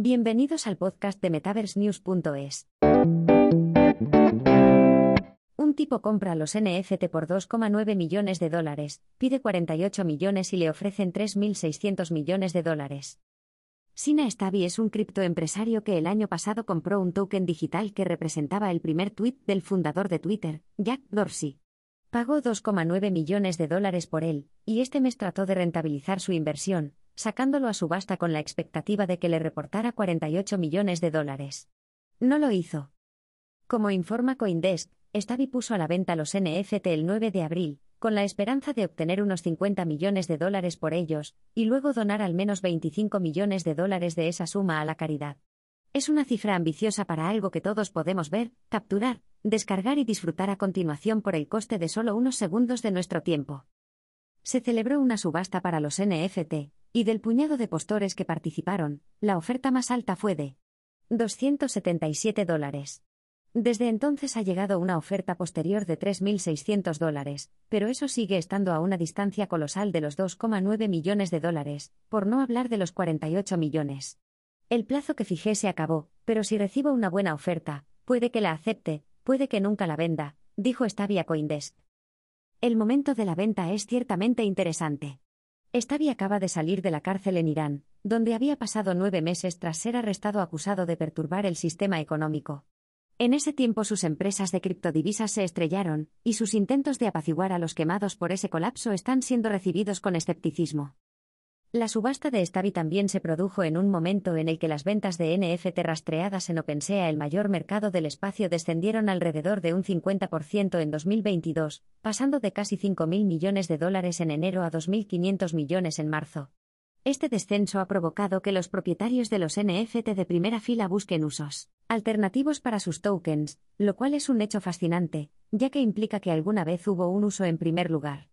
Bienvenidos al podcast de MetaverseNews.es. Un tipo compra los NFT por 2,9 millones de dólares, pide 48 millones y le ofrecen 3.600 millones de dólares. Sina Stabi es un criptoempresario que el año pasado compró un token digital que representaba el primer tweet del fundador de Twitter, Jack Dorsey. Pagó 2,9 millones de dólares por él, y este mes trató de rentabilizar su inversión, sacándolo a subasta con la expectativa de que le reportara 48 millones de dólares. No lo hizo. Como informa Coindesk, Stabi puso a la venta los NFT el 9 de abril, con la esperanza de obtener unos 50 millones de dólares por ellos, y luego donar al menos 25 millones de dólares de esa suma a la caridad. Es una cifra ambiciosa para algo que todos podemos ver, capturar, descargar y disfrutar a continuación por el coste de solo unos segundos de nuestro tiempo. Se celebró una subasta para los NFT, y del puñado de postores que participaron, la oferta más alta fue de 277 dólares. Desde entonces ha llegado una oferta posterior de 3.600 dólares, pero eso sigue estando a una distancia colosal de los 2,9 millones de dólares, por no hablar de los 48 millones. El plazo que fijé se acabó, pero si recibo una buena oferta, puede que la acepte, puede que nunca la venda, dijo Stavia Coindesk. El momento de la venta es ciertamente interesante. Stavi acaba de salir de la cárcel en Irán, donde había pasado nueve meses tras ser arrestado acusado de perturbar el sistema económico. En ese tiempo sus empresas de criptodivisas se estrellaron, y sus intentos de apaciguar a los quemados por ese colapso están siendo recibidos con escepticismo. La subasta de Stavi también se produjo en un momento en el que las ventas de NFT rastreadas en OpenSea, el mayor mercado del espacio, descendieron alrededor de un 50% en 2022, pasando de casi 5.000 millones de dólares en enero a 2.500 millones en marzo. Este descenso ha provocado que los propietarios de los NFT de primera fila busquen usos alternativos para sus tokens, lo cual es un hecho fascinante, ya que implica que alguna vez hubo un uso en primer lugar.